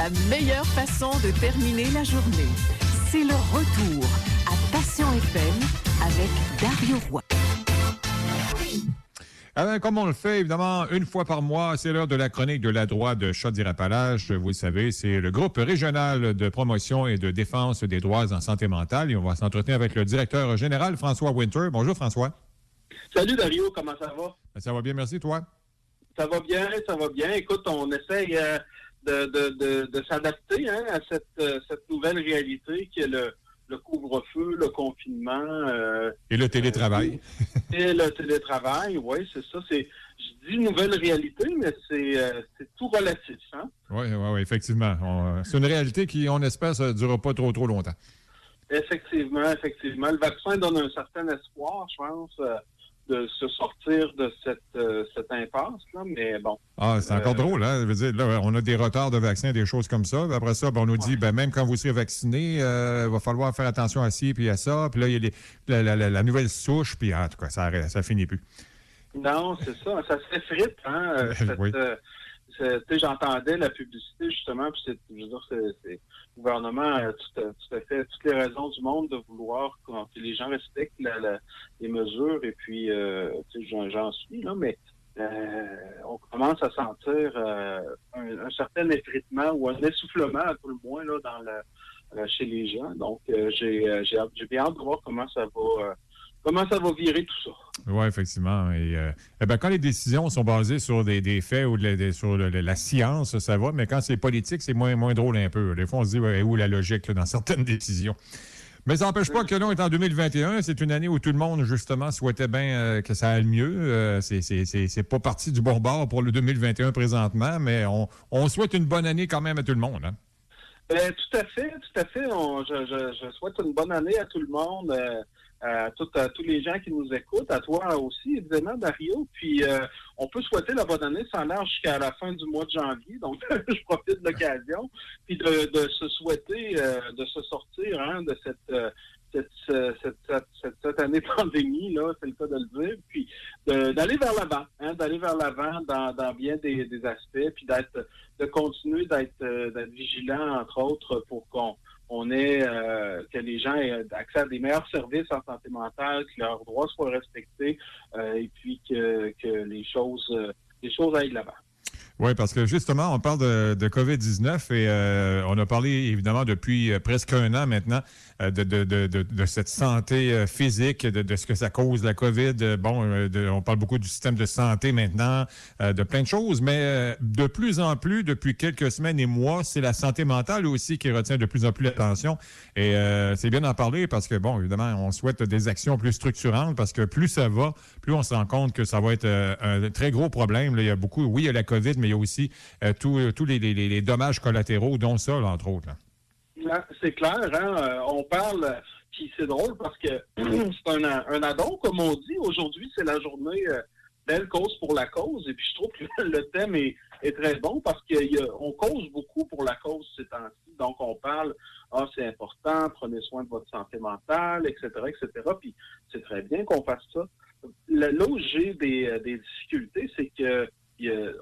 La meilleure façon de terminer la journée, c'est le retour à Passion FM avec Dario Roy. Alors, comme on le fait, évidemment, une fois par mois, c'est l'heure de la chronique de la droite de Chaudière-Appalaches. Vous le savez, c'est le groupe régional de promotion et de défense des droits en santé mentale. Et on va s'entretenir avec le directeur général, François Winter. Bonjour, François. Salut, Dario. Comment ça va? Ça va bien, merci. Toi? Ça va bien, ça va bien. Écoute, on essaye euh, de, s'adapter hein, à euh, cette, nouvelle réalité qui est le, couvre-feu, le confinement. Euh, et le télétravail. et le télétravail, oui, c'est ça. C'est, je dis nouvelle réalité, mais c'est, tout relatif. Hein? Oui, oui, oui, effectivement. c'est une réalité qui, on espère, ne durera pas trop, trop longtemps. Effectivement, effectivement. Le vaccin donne un certain espoir, je pense de se sortir de cette, euh, cette impasse-là, mais bon. Ah, c'est encore euh, drôle, hein? Je veux dire, là, on a des retards de vaccins, des choses comme ça. Après ça, ben, on nous dit, ben, même quand vous serez vacciné, euh, il va falloir faire attention à ci puis à ça. Puis là, il y a les, la, nouvelle souche, puis en tout cas, ça, ça finit plus. Non, c'est ça. Ça s'effrite, hein? Cette, oui j'entendais la publicité justement, puis c'est, je veux dire, c'est, le gouvernement a tout, à fait toutes les raisons du monde de vouloir que les gens respectent les mesures, et puis euh, j'en, suis là, mais euh, on commence à sentir euh, un, certain effritement ou un essoufflement à tout le moins là dans chez les gens. Donc j'ai, j'ai bien hâte de voir comment ça va comment ça va virer tout ça? Oui, effectivement. Et, euh, eh ben, quand les décisions sont basées sur des, faits ou sur la science, ça va, mais quand c'est politique, c'est moins, moins drôle un peu. Des fois, on se dit où la logique dans certaines décisions? Mais ça n'empêche pas que là, on est en 2021. C'est une année où tout le monde, justement, souhaitait bien euh, que ça aille mieux. Euh, c'est pas parti du bon bord pour le 2021 présentement, mais on, souhaite une bonne année quand même à tout le monde. Hein? Ben, tout à fait, tout à fait. je, souhaite une bonne année à tout le monde à, tous les gens qui nous écoutent, à toi aussi, évidemment, Dario. Puis, euh, on peut souhaiter la bonne année sans l'air jusqu'à la fin du mois de janvier. Donc, je profite de l'occasion. Puis, de, se souhaiter, euh, de se sortir hein, de euh, cette, cette, cette, année pandémie, là, c'est le cas de le dire, puis d'aller vers l'avant, hein, d'aller vers l'avant dans, bien des, des aspects, puis d'être de continuer d'être vigilant, entre autres, pour qu'on on est euh, que les gens aient accès à des meilleurs services en santé mentale, que leurs droits soient respectés, euh, et puis que, les choses euh, les choses aillent là-bas. Oui, parce que justement, on parle de, de COVID-19 et on a parlé évidemment depuis presque un an maintenant de, de, de, de, cette santé physique, de, ce que ça cause la COVID. Bon, on parle beaucoup du système de santé maintenant, de plein de choses, mais de plus en plus, depuis quelques semaines et mois, c'est la santé mentale aussi qui retient de plus en plus l'attention. Et c'est bien d'en parler parce que, bon, évidemment, on souhaite des actions plus structurantes parce que plus ça va, plus on se rend compte que ça va être un très gros problème. il y a beaucoup, oui, il y a la COVID, mais il y a aussi euh, tous les, dommages collatéraux, dont ça, entre autres. C'est clair, hein? Euh, on parle, puis c'est drôle parce que c'est un, un addon, comme on dit. Aujourd'hui, c'est la journée euh, belle cause pour la cause. Et puis je trouve que le thème est, très bon parce qu'on cause beaucoup pour la cause ces temps-ci. Donc on parle, ah, c'est important, prenez soin de votre santé mentale, etc., etc. Puis c'est très bien qu'on fasse ça. Là où j'ai des, difficultés, c'est que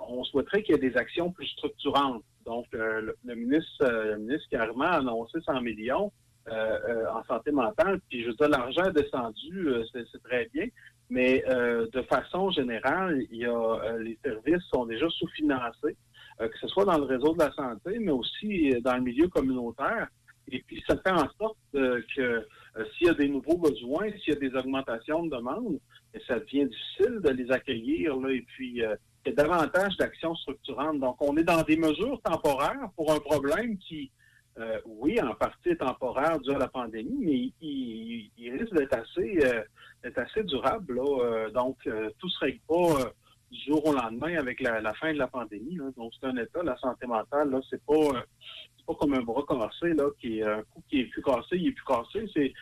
on souhaiterait qu'il y ait des actions plus structurantes. Donc, euh, le, ministre, euh, le a annoncé 100 millions euh, en santé mentale. Puis, je veux dire, l'argent est descendu, c'est très bien. Mais de façon générale, les services sont déjà sous-financés, que ce soit dans le réseau de la santé, mais aussi dans le milieu communautaire. Et puis, ça fait en sorte que s'il y a des nouveaux besoins, s'il y a des augmentations de demande, ça devient difficile de les accueillir. Là, et puis, y a davantage d'actions structurantes. Donc, on est dans des mesures temporaires pour un problème qui, euh, oui, en partie est temporaire dû à la pandémie, mais il, risque d'être assez, euh, assez durable. Là. Euh, donc, tout ne se règle pas du jour au lendemain avec la, fin de la pandémie. Donc, c'est un état, la santé mentale, là, c'est pas, pas comme un bras cassé, là, qui est un coup qui est plus cassé, il est plus cassé. C'est,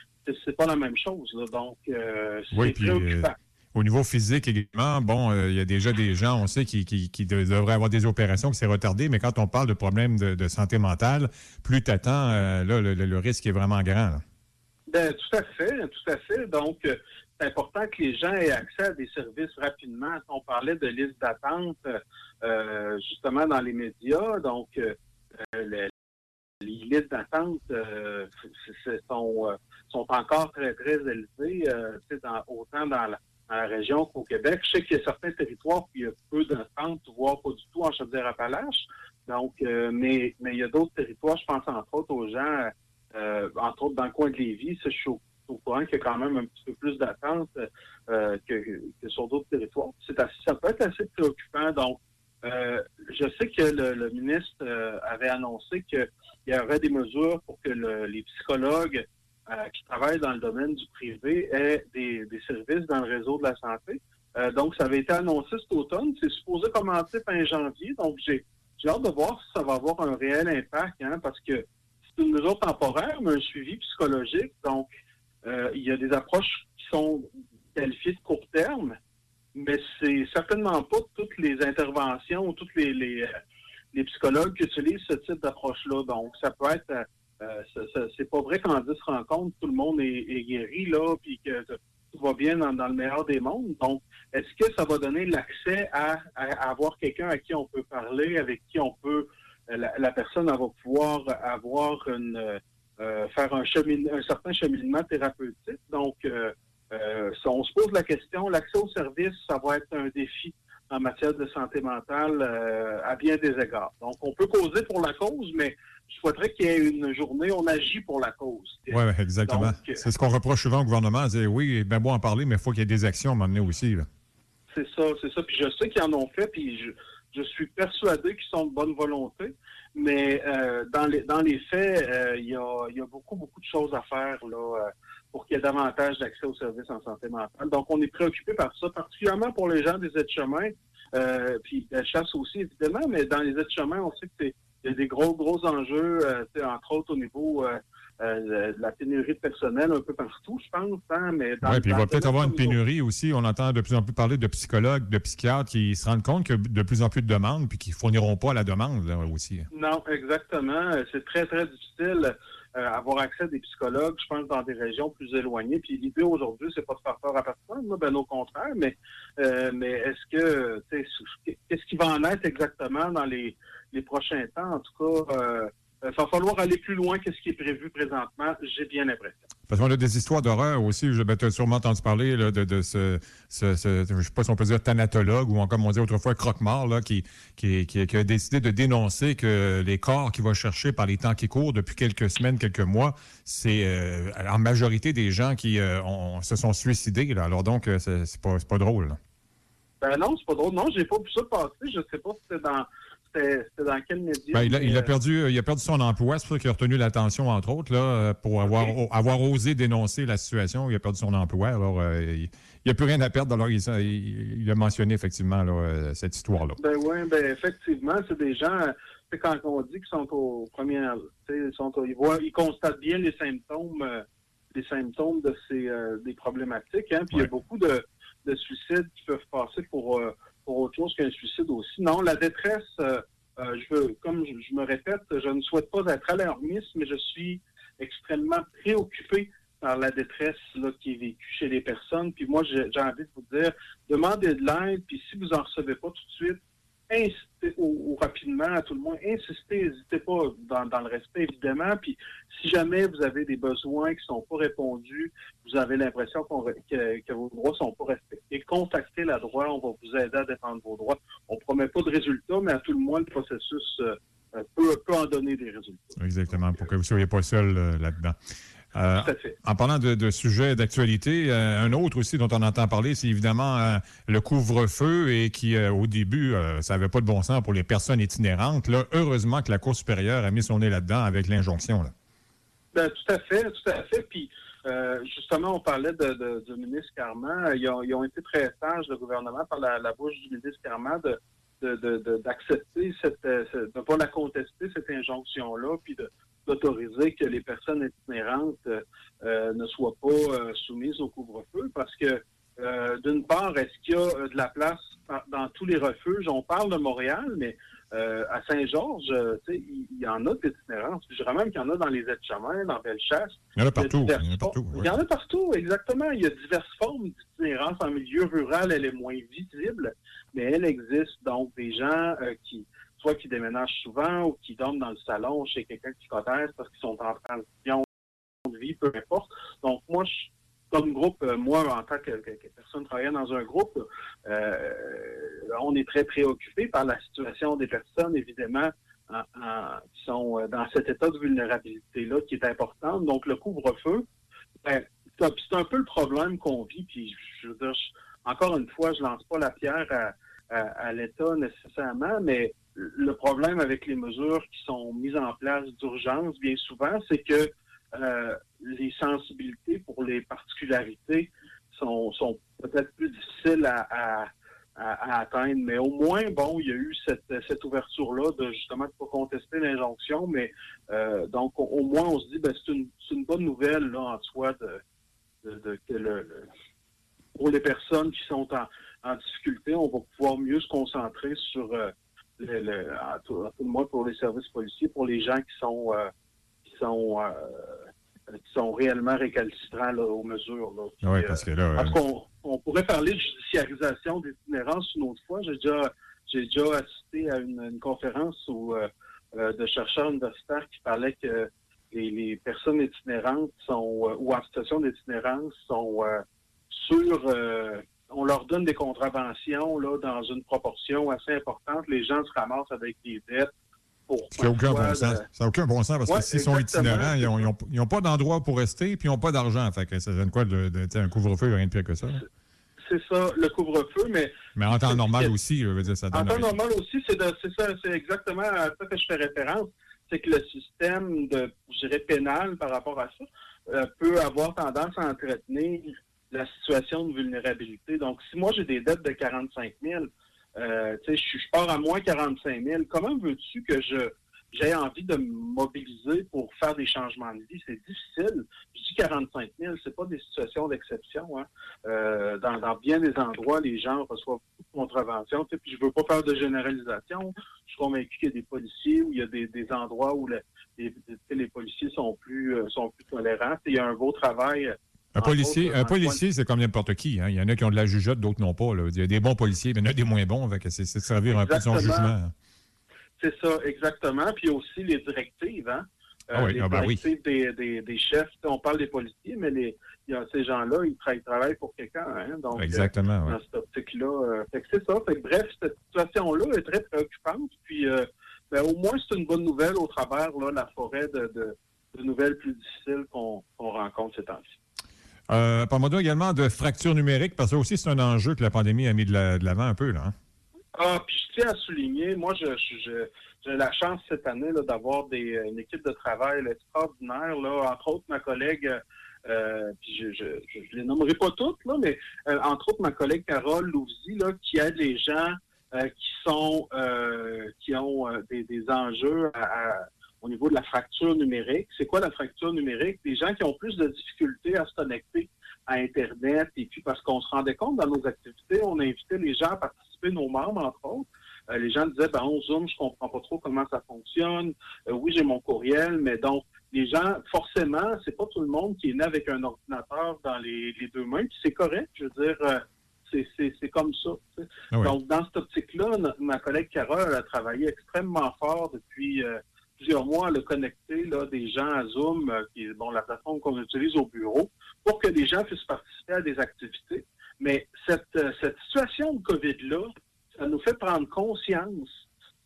c'est, pas la même chose. Donc, c'est préoccupant. Au niveau physique également, bon, euh, il y a déjà des gens, on sait, qui, qui, devraient avoir des opérations qui s'est retardé, mais quand on parle de problèmes de, santé mentale, plus tu attends, euh, là, le, risque est vraiment grand. Ben, tout à fait, tout à fait. Donc, euh, c'est important que les gens aient accès à des services rapidement. On parlait de liste d'attente, justement, dans les médias. Donc, les, listes d'attente sont, sont encore très, très élevées, dans, autant dans la, région qu'au Québec. Je sais qu'il y a certains territoires où il y a peu d'attente, voire pas du tout en Chaudière-Appalaches. Donc, mais, mais il y a d'autres territoires, je pense entre autres aux gens, entre autres dans le coin de Lévis, je suis au courant qu'il y a quand même un petit peu plus d'attente euh, que, sur d'autres territoires. ça peut être assez préoccupant. Donc, euh, je sais que le, ministre euh, avait annoncé qu'il y aurait des mesures pour que les psychologues qui travaillent dans le domaine du privé aient des, services dans le réseau de la santé. donc, ça avait été annoncé cet automne. C'est supposé commencer fin janvier. Donc, j'ai hâte de voir si ça va avoir un réel impact, hein, parce que c'est une mesure temporaire, mais un suivi psychologique. Donc, euh, il y a des approches qui sont qualifiées de court terme, mais c'est certainement pas toutes les interventions, tous les, les, psychologues qui utilisent ce type d'approche-là. Donc, ça peut être, euh, c'est pas vrai qu'en 10 rencontres, tout le monde est, guéri, là, puis que tout va bien dans, le meilleur des mondes. Donc, est-ce que ça va donner l'accès à, avoir quelqu'un à qui on peut parler, avec qui on peut, euh, la, personne va pouvoir avoir une euh, faire un, un certain cheminement thérapeutique? Donc, on se pose la question, l'accès au service, ça va être un défi en matière de santé mentale à bien des égards. Donc, on peut causer pour la cause, mais je souhaiterais qu'il y ait une journée, on agit pour la cause. Oui, exactement. C'est ce qu'on reproche souvent au gouvernement, c'est oui, bien beau en parler, mais il faut qu'il y ait des actions à un moment donné aussi. C'est ça, c'est ça. Puis je sais qu'ils en ont fait, puis je, je suis persuadé qu'ils sont de bonne volonté, mais euh, dans, les, dans les faits, euh, il y, a, beaucoup, beaucoup de choses à faire là, euh, pour qu'il y ait davantage d'accès aux services en santé mentale. Donc, on est préoccupé par ça, particulièrement pour les gens des aides-chemins, puis la chasse aussi, évidemment, mais dans les aides-chemins, on sait qu'il y a des gros, gros enjeux, entre autres au niveau euh, la pénurie de personnel un peu partout, je pense. Hein, mais oui, puis il va peut-être avoir une pénurie aussi. On entend de plus en plus parler de psychologues, de psychiatres qui se rendent compte qu'il y a de plus en plus de demandes puis qui ne fourniront pas la demande aussi. Non, exactement. C'est très, très difficile euh, avoir accès à des psychologues, je pense, dans des régions plus éloignées. Puis l'idée aujourd'hui, c'est pas de faire peur à personne, ben au contraire, mais, euh, mais est-ce que, qu'est-ce qui va en être exactement dans les, les prochains temps? En tout cas, il euh, va falloir aller plus loin que ce qui est prévu présentement, j'ai bien l'impression. Parce qu'on a des histoires d'horreur aussi. Je ben, tu as sûrement entendu parler de, ce, je ne sais pas si on peut dire thanatologue ou comme on dit autrefois croque-mort, qui, qui, a décidé de dénoncer que les corps qu'il va chercher par les temps qui courent depuis quelques semaines, quelques mois, c'est euh, en majorité des gens qui euh, se sont suicidés. Alors donc, c'est pas, pas drôle. Ben non, c'est pas drôle. Non, j'ai pas vu ça passer. Je sais pas si c'était dans c'était dans quel média? Ben, il, a, perdu, euh, il a perdu son emploi. C'est pour ça qu'il a retenu l'attention, entre autres, là, euh, pour avoir, avoir osé dénoncer la situation. Il a perdu son emploi. Alors, euh, il n'y a plus rien à perdre. Alors, il, il, a mentionné effectivement cette histoire-là. Ben oui, ben effectivement, c'est des gens. Quand on dit qu'ils sont aux premières, ils, sont ils, voient, ils constatent bien les symptômes, les symptômes de ces des problématiques. Hein, puis il y a beaucoup de, de, suicides qui peuvent passer pour pour autre chose qu'un suicide aussi. Non, la détresse, euh, euh, je veux, comme je, me répète, je ne souhaite pas être alarmiste, mais je suis extrêmement préoccupé par la détresse qui est vécue chez les personnes. Puis moi, j'ai envie de vous dire, demandez de l'aide, puis si vous n'en recevez pas tout de suite, incitez, ou, rapidement, à tout le moins, insistez, n'hésitez pas dans, le respect, évidemment. Puis si jamais vous avez des besoins qui ne sont pas répondus, vous avez l'impression que, vos droits ne sont pas respectés, contactez la droit, on va vous aider à défendre vos droits. On ne promet pas de résultats, mais à tout le moins, le processus euh, peut, en donner des résultats. Exactement, pour que vous ne soyez pas seul euh, là-dedans. Euh, en parlant de, sujets d'actualité, euh, un autre aussi dont on entend parler, c'est évidemment euh, le couvre-feu et qui, au début, ça n'avait pas de bon sens pour les personnes itinérantes. Là, heureusement que la Cour supérieure a mis son nez là-dedans avec l'injonction. Ben, tout à fait, tout à fait. Puis, justement, on parlait de, du ministre Carman. Ils ont, été très sages, le gouvernement, par la, bouche du ministre Carman, d'accepter cette, de ne pas la contester, cette injonction-là, puis de, d'autoriser que les personnes itinérantes euh, euh, ne soient pas euh, soumises au couvre-feu parce que, d'une part, est-ce qu'il y a de la place dans tous les refuges? On parle de Montréal, mais à Saint-Georges, il y, en a d'itinérance. Je dirais même qu'il y en a dans les aides-chemins, dans Bellechasse. Il y en a partout. Il y, en a partout, il y en a partout, exactement. Il y a diverses formes d'itinérance. En milieu rural, elle est moins visible, mais elle existe. Donc, des gens qui soit qui déménagent souvent ou qui dorment dans le salon chez quelqu'un qui connaissent parce qu'ils sont en transition de vie, peu importe. Donc, moi, je, comme groupe, euh, moi, en tant que, personne travaillant dans un groupe, euh, on est très préoccupé par la situation des personnes, évidemment, qui sont euh, dans cet état de vulnérabilité-là qui est important. Donc, le couvre-feu, ben, c'est un peu le problème qu'on vit. Puis, je veux dire, encore une fois, je lance pas la pierre à, à l'État nécessairement, mais le problème avec les mesures qui sont mises en place d'urgence, bien souvent, c'est que euh, les sensibilités pour les particularités sont, peut-être plus difficiles à, atteindre. Mais au moins, bon, il y a eu cette, ouverture-là de justement de pas contester l'injonction. Mais euh, donc, au, moins, on se dit, ben, c'est une, bonne nouvelle en soi de, que le, pour les personnes qui sont en, en, difficulté, on va pouvoir mieux se concentrer sur euh, le, le, tout, le moins pour les services policiers, pour les gens qui sont qui sont qui sont réellement récalcitrants aux mesures. Oui, parce que là. on pourrait parler de judiciarisation d'itinérance une autre fois. J'ai déjà, j'ai déjà assisté à une, conférence où, euh, euh, de chercheurs universitaires qui parlaient que les, personnes itinérantes sont, euh, ou en situation d'itinérance sont sur on leur donne des contraventions là, dans une proportion assez importante. Les gens se ramassent avec des dettes ça n'a aucun, bon sens. aucun bon sens parce que s'ils sont itinérants, ils n'ont pas d'endroit pour rester puis ils n'ont pas d'argent. Fait que ça donne quoi de, un couvre-feu, rien de pire que ça. C'est ça, le couvre-feu, mais. Mais en temps normal aussi, je veux dire, ça donne. En temps normal aussi, c'est ça, c'est exactement à ça que je fais référence. C'est que le système de, je dirais, pénal par rapport à ça euh, peut avoir tendance à entretenir la situation de vulnérabilité. Donc, si moi j'ai des dettes de 45 000, euh, je, pars à moins 45 000. Comment veux-tu que je j'ai envie de me mobiliser pour faire des changements de vie? C'est difficile. Je dis 45 000, c'est pas des situations d'exception. Hein. Euh, dans, bien des endroits, les gens reçoivent beaucoup de contraventions. Puis je veux pas faire de généralisation. Je suis convaincu qu'il y a des policiers où il y a des, endroits où les, les, policiers sont plus euh, sont plus tolérants. Il y a un beau travail un policier, un policier c'est comme n'importe qui. Hein. Il y en a qui ont de la jugeote, d'autres n'ont pas. Il y a des bons policiers, mais il y en a des moins bons. C'est de servir un peu son jugement. C'est ça, exactement. Puis aussi les directives. Hein? Euh, ah oui, les ah ben directives des, des, chefs. On parle des policiers, mais les, y a ces gens-là, ils, travaillent pour quelqu'un. Hein? Donc, Exactement. Dans cette optique-là. Euh, c'est ça. bref, cette situation-là est très préoccupante. Puis euh, ben, au moins, c'est une bonne nouvelle au travers de la forêt de, de, nouvelles plus difficiles qu'on rencontre ces temps-ci. Euh, Parle-moi également de fracture numérique, parce que aussi c'est un enjeu que la pandémie a mis de l'avant un peu. Là, hein. Ah, puis je tiens à souligner, moi, j'ai la chance cette année d'avoir une équipe de travail extraordinaire. Là, entre autres, ma collègue, euh, puis je ne les nommerai pas toutes, là, mais euh, entre autres, ma collègue Carole Louvzy, là, qui aide les gens euh, qui sont qui ont des, enjeux à, au niveau de la fracture numérique. C'est quoi la fracture numérique? Des gens qui ont plus de difficultés à se connecter à Internet, et puis parce qu'on se rendait compte dans nos activités, on invitait les gens à participer, nos membres, entre autres. Euh, les gens disaient, ben, on Zoom, je comprends pas trop comment ça fonctionne. Euh, oui, j'ai mon courriel, mais donc, les gens, forcément, c'est pas tout le monde qui est né avec un ordinateur dans les, deux mains, puis c'est correct. Je veux dire, euh, c'est comme ça. Ah donc, dans cette optique-là, ma collègue Carole a travaillé extrêmement fort depuis plusieurs mois à le connecter là, des gens à Zoom, euh, qui est bon, la plateforme qu'on utilise au bureau, pour que les gens puissent participer à des activités. Mais cette, euh, cette situation de COVID-là, ça nous fait prendre conscience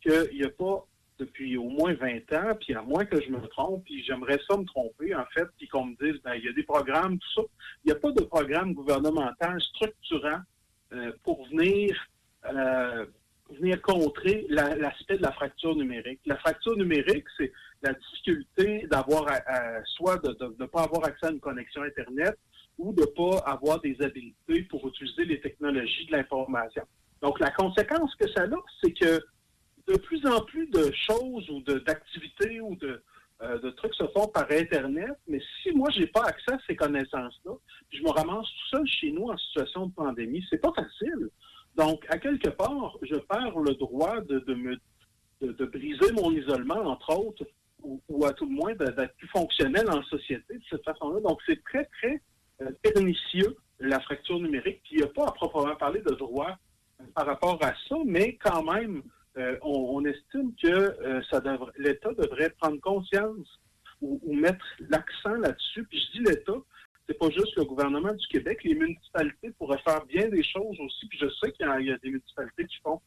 qu'il n'y a pas depuis au moins 20 ans, puis à moins que je me trompe, puis j'aimerais ça me tromper, en fait, puis qu'on me dise, ben, il y a des programmes, tout ça. Il n'y a pas de programme gouvernemental structurant euh, pour venir venir contrer l'aspect de la fracture numérique. La fracture numérique, c'est la difficulté d'avoir, soit de ne pas avoir accès à une connexion Internet ou de ne pas avoir des habiletés pour utiliser les technologies de l'information. Donc, la conséquence que ça a, c'est que de plus en plus de choses ou d'activités ou de, euh, de trucs se font par Internet, mais si moi, j'ai pas accès à ces connaissances-là, je me ramasse tout seul chez nous en situation de pandémie, c'est pas facile. Donc, à quelque part, je perds le droit de, de me, de, briser mon isolement, entre autres, ou, à tout le moins d'être plus fonctionnel en société de cette façon-là. Donc, c'est très, très euh, pernicieux, la fracture numérique. Il n'y a pas à proprement parler de droit euh, par rapport à ça, mais quand même, on, estime que l'État devrait prendre conscience ou, mettre l'accent là-dessus. Puis je dis l'État, c'est pas juste le gouvernement du Québec, les municipalités pourraient faire bien des choses aussi. Puis je sais qu'il y, a des municipalités qui font,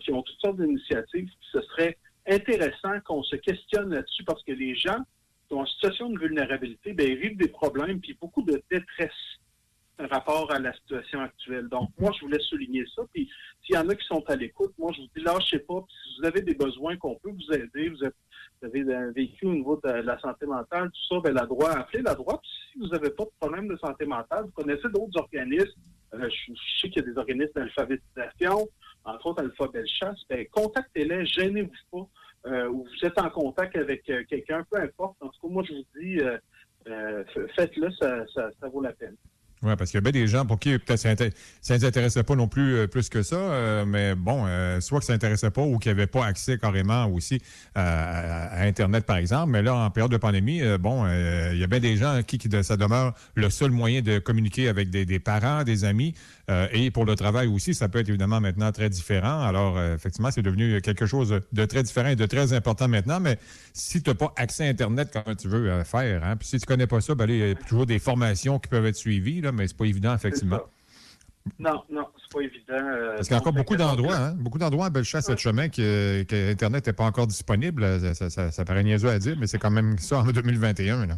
qui ont toutes sortes d'initiatives. Ce serait intéressant qu'on se questionne là-dessus parce que les gens qui sont en situation de vulnérabilité, bien, ils vivent des problèmes puis beaucoup de détresse par rapport à la situation actuelle. Donc, moi, je voulais souligner ça. Puis, s'il y en a qui sont à l'écoute, moi, je vous dis, lâchez pas. Puis, si vous avez des besoins qu'on peut vous aider, vous, avez un vécu au niveau de la santé mentale, tout ça, bien, la droite, appelez la droite. Si vous n'avez pas de problème de santé mentale, vous connaissez d'autres organismes. Euh, je, sais qu'il y a des organismes d'alphabétisation, entre autres Alpha Chasse. Bien, contactez-les, gênez-vous pas. Euh, ou vous êtes en contact avec euh, quelqu'un, peu importe. En tout cas, moi, je vous dis, faites-le, ça, ça vaut la peine. Oui, parce qu'il y a bien des gens pour qui peut-être ça ne s'intéressait pas non plus euh, plus que ça, euh, mais bon, euh, soit que ça n'intéressait pas ou qu'ils n'avaient pas accès carrément aussi à, Internet, par exemple. Mais là, en période de pandémie, bon, il y a bien des gens qui, qui, ça demeure le seul moyen de communiquer avec des, parents, des amis. et pour le travail aussi, ça peut être évidemment maintenant très différent. Alors, effectivement, c'est devenu quelque chose de très différent et de très important maintenant. Mais si tu n'as pas accès à Internet comme tu veux faire, hein, puis si tu connais pas ça, ben, il y a toujours des formations qui peuvent être suivies. Là, mais c'est pas évident, effectivement. Non, non, c'est pas évident. Euh, Parce qu'il y a encore beaucoup d'endroits, hein? beaucoup d'endroits à Bellechasse, ouais. chemin, que, que Internet n'est pas encore disponible. Ça, ça, ça, paraît niaiseux à dire, mais c'est quand même ça en 2021. Là.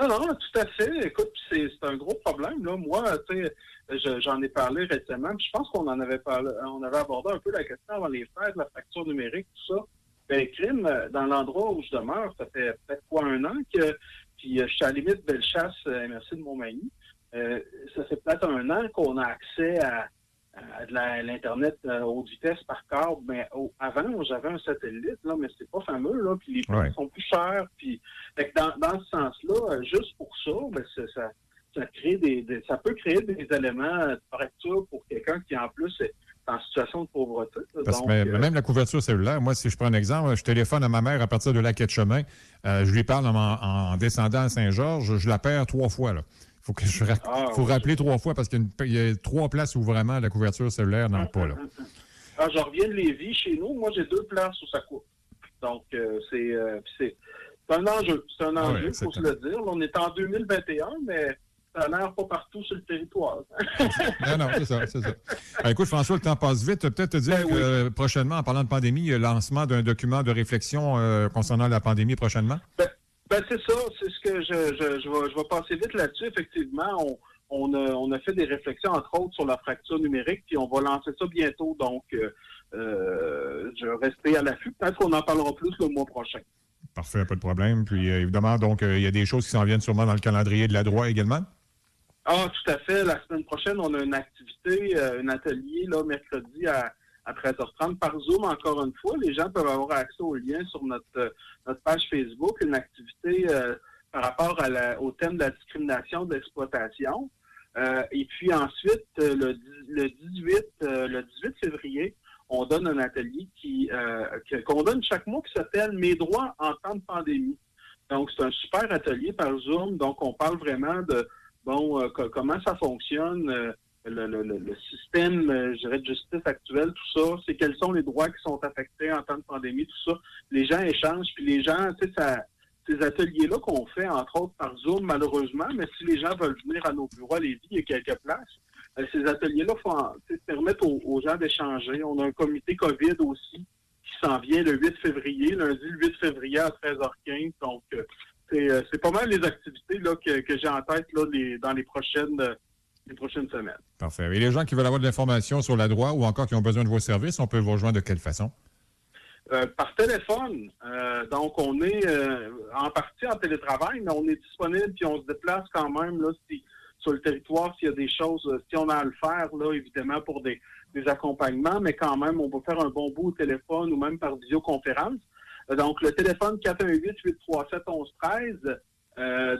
Non, non, tout à fait. Écoute, c'est un gros problème. Là. Moi, tu sais, j'en ai parlé récemment. je pense qu'on en avait parlé, on avait abordé un peu la question avant les fêtes, la facture numérique, tout ça. Ben, crime, dans l'endroit où je demeure, ça fait peut-être quoi un an que, puis je suis à la limite Bellechasse, merci de Montmagny. Euh, ça fait peut-être un an qu'on a accès à, de l'Internet euh, haute vitesse par câble. Mais avant, j'avais un satellite, là, mais c'est pas fameux, là, puis les prix sont plus chers. Puis, dans, dans, ce sens-là, euh, juste pour ça, ben, ça, ça, crée des, ça peut créer des éléments de fracture pour quelqu'un qui, en plus, est en situation de pauvreté. Parce même la couverture cellulaire, moi, si je prends un exemple, je téléphone à ma mère à partir de la quai de chemin, je lui parle en, en descendant à Saint-Georges, je la perds trois fois. Là faut que je ah, faut rappeler trois fois parce qu'il y, a trois places où vraiment la couverture cellulaire n'en pas là. Ah, je reviens de Lévis. Chez nous, moi, j'ai deux places où ça coupe. Donc, euh, euh, c'est un enjeu. C'est un enjeu, il faut se le dire. on est en 2021, mais ça n'a l'air pas partout sur le territoire. non, non, c'est ça, c'est ça. Ben, écoute, François, le temps passe vite. Peut-être te dire ben que euh, prochainement, en parlant de pandémie, il y a le lancement d'un document de réflexion concernant la pandémie prochainement? Ben, ben, c'est ça, c'est ce que je, je, je, vais, je vais passer vite là-dessus. Effectivement, on, on, a, on a fait des réflexions, entre autres, sur la fracture numérique, puis on va lancer ça bientôt. Donc, euh, euh je rester à l'affût. Peut-être qu'on en parlera plus le mois prochain. Parfait, pas de problème. Puis, euh, évidemment, donc, il y a des choses qui s'en viennent sûrement dans le calendrier de la droite également. Ah, tout à fait. La semaine prochaine, on a une activité, un atelier, là, mercredi à à 13h30 par Zoom, encore une fois. Les gens peuvent avoir accès au lien sur notre, euh, notre page Facebook, une activité euh, par rapport au thème de la discrimination de l'exploitation. Euh, et puis ensuite, le, le, 18, le 18 février, on donne un atelier qu'on donne chaque mois qui s'appelle Mes droits en temps de pandémie. Donc, c'est un super atelier par Zoom. Donc, on parle vraiment de bon comment ça fonctionne le, système, euh, je dirais, de justice actuel, tout ça, c'est quels sont les droits qui sont affectés en temps de pandémie, tout ça. Les gens échangent, puis les gens, ces ateliers-là qu'on fait, entre autres par Zoom, malheureusement, mais si les gens veulent venir à nos bureaux à Lévis, il y a quelques places. Euh, ces ateliers-là permettent aux, gens d'échanger. On a un comité COVID aussi qui s'en vient le 8 février, lundi le 8 février à 13h15. Donc, euh, c'est pas mal les activités là, que, j'ai en tête dans les prochaines les prochaines semaines. Parfait. Et les gens qui veulent avoir de l'information sur la droite ou encore qui ont besoin de vos services, on peut vous rejoindre de quelle façon? Euh, par téléphone. Euh, donc, on est euh, en partie en télétravail, mais on est disponible puis on se déplace quand même là, sur le territoire s'il y a des choses, si on a à le faire, là, évidemment, pour des, accompagnements, mais quand même, on peut faire un bon bout au téléphone ou même par visioconférence. donc, le téléphone 418-837-1113, euh,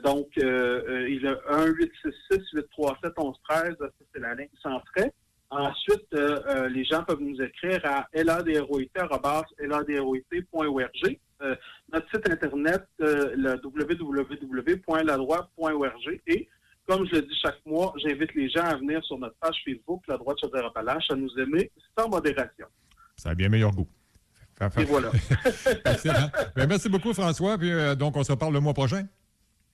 donc, euh, euh, il a 1-866-837-1113, c'est la ligne sans frais. Ensuite, les gens peuvent nous écrire à ladroit.org, notre site internet, le www.ladroit.org. Et comme je le dis chaque mois, j'invite les gens à venir sur notre page Facebook, La Droite Chaudière-Appalaches, à nous aimer sans modération. Ça a bien meilleur goût. Et voilà. Excellent. Ben, merci beaucoup, François. Puis, euh, donc, on se reparle le mois prochain.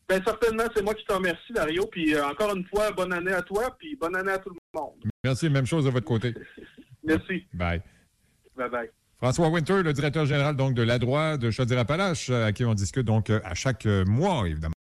Ben, certainement, c'est moi qui t'en remercie, Dario. Puis euh, encore une fois, bonne année à toi, puis bonne année à tout le monde. Merci, même chose de votre côté. Merci. Bye. Bye bye. François Winter, le directeur général donc, de l'ADROIT de Chaudière-Appalaches, à qui on discute donc à chaque mois, évidemment.